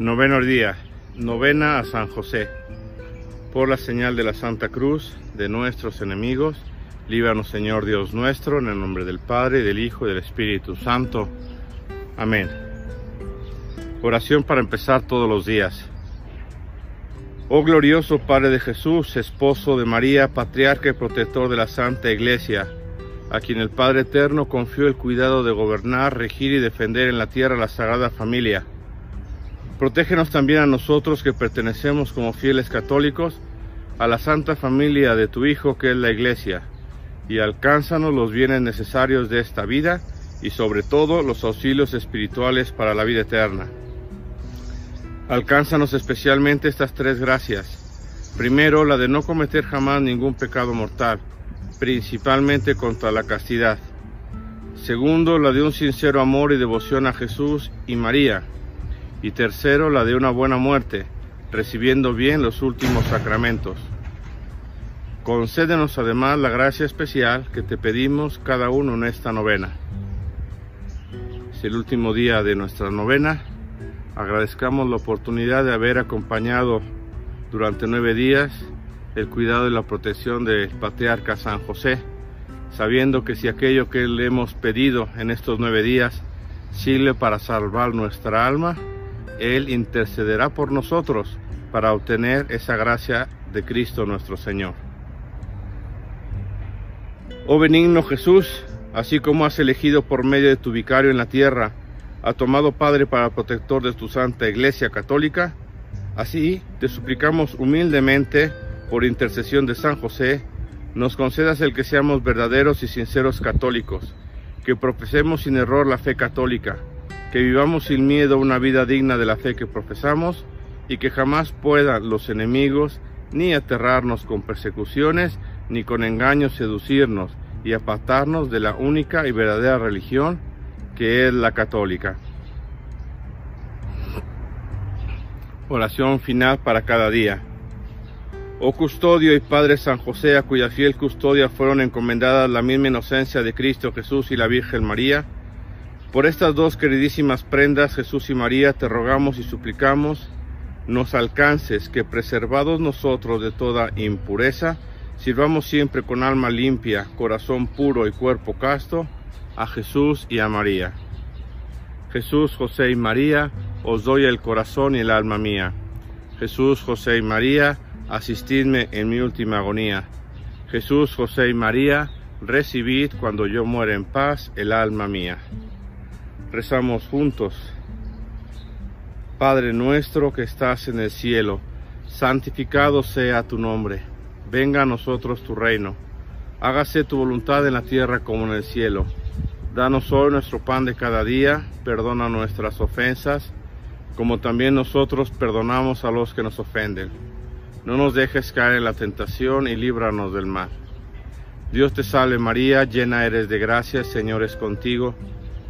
Noveno día, novena a San José. Por la señal de la Santa Cruz de nuestros enemigos, líbranos Señor Dios nuestro, en el nombre del Padre, del Hijo y del Espíritu Santo. Amén. Oración para empezar todos los días. Oh glorioso Padre de Jesús, esposo de María, patriarca y protector de la Santa Iglesia, a quien el Padre Eterno confió el cuidado de gobernar, regir y defender en la tierra la Sagrada Familia Protégenos también a nosotros que pertenecemos como fieles católicos a la santa familia de tu Hijo que es la Iglesia, y alcánzanos los bienes necesarios de esta vida y sobre todo los auxilios espirituales para la vida eterna. Alcánzanos especialmente estas tres gracias. Primero, la de no cometer jamás ningún pecado mortal, principalmente contra la castidad. Segundo, la de un sincero amor y devoción a Jesús y María, y tercero la de una buena muerte, recibiendo bien los últimos sacramentos. Concédenos además la gracia especial que te pedimos cada uno en esta novena. Es el último día de nuestra novena. Agradezcamos la oportunidad de haber acompañado durante nueve días el cuidado y la protección del patriarca San José, sabiendo que si aquello que le hemos pedido en estos nueve días sirve para salvar nuestra alma, él intercederá por nosotros para obtener esa gracia de Cristo nuestro Señor. Oh benigno Jesús, así como has elegido por medio de tu vicario en la tierra, ha tomado Padre para protector de tu Santa Iglesia Católica, así te suplicamos humildemente, por intercesión de San José, nos concedas el que seamos verdaderos y sinceros católicos, que profesemos sin error la fe católica, que vivamos sin miedo una vida digna de la fe que profesamos y que jamás puedan los enemigos ni aterrarnos con persecuciones ni con engaños seducirnos y apartarnos de la única y verdadera religión que es la católica. Oración final para cada día. Oh custodio y Padre San José, a cuya fiel custodia fueron encomendadas la misma inocencia de Cristo Jesús y la Virgen María, por estas dos queridísimas prendas, Jesús y María, te rogamos y suplicamos, nos alcances que preservados nosotros de toda impureza, sirvamos siempre con alma limpia, corazón puro y cuerpo casto, a Jesús y a María. Jesús, José y María, os doy el corazón y el alma mía. Jesús, José y María, asistidme en mi última agonía. Jesús, José y María, recibid cuando yo muera en paz el alma mía. Rezamos juntos. Padre nuestro que estás en el cielo, santificado sea tu nombre. Venga a nosotros tu reino. Hágase tu voluntad en la tierra como en el cielo. Danos hoy nuestro pan de cada día. Perdona nuestras ofensas, como también nosotros perdonamos a los que nos ofenden. No nos dejes caer en la tentación y líbranos del mal. Dios te salve María, llena eres de gracia, el Señor es contigo.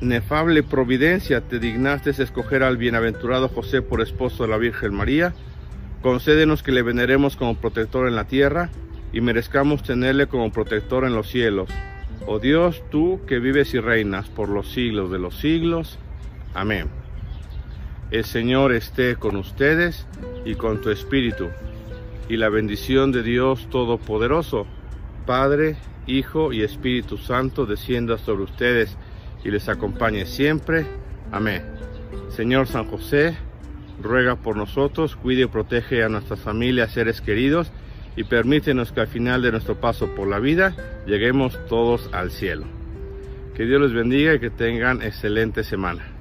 inefable providencia te dignaste escoger al bienaventurado José por esposo de la Virgen María, concédenos que le veneremos como protector en la tierra y merezcamos tenerle como protector en los cielos. Oh Dios, tú que vives y reinas por los siglos de los siglos. Amén. El Señor esté con ustedes y con tu espíritu, y la bendición de Dios Todopoderoso, Padre, Hijo y Espíritu Santo descienda sobre ustedes y les acompañe siempre. Amén. Señor San José, ruega por nosotros, cuide y protege a nuestras familias, seres queridos y permítenos que al final de nuestro paso por la vida lleguemos todos al cielo. Que Dios les bendiga y que tengan excelente semana.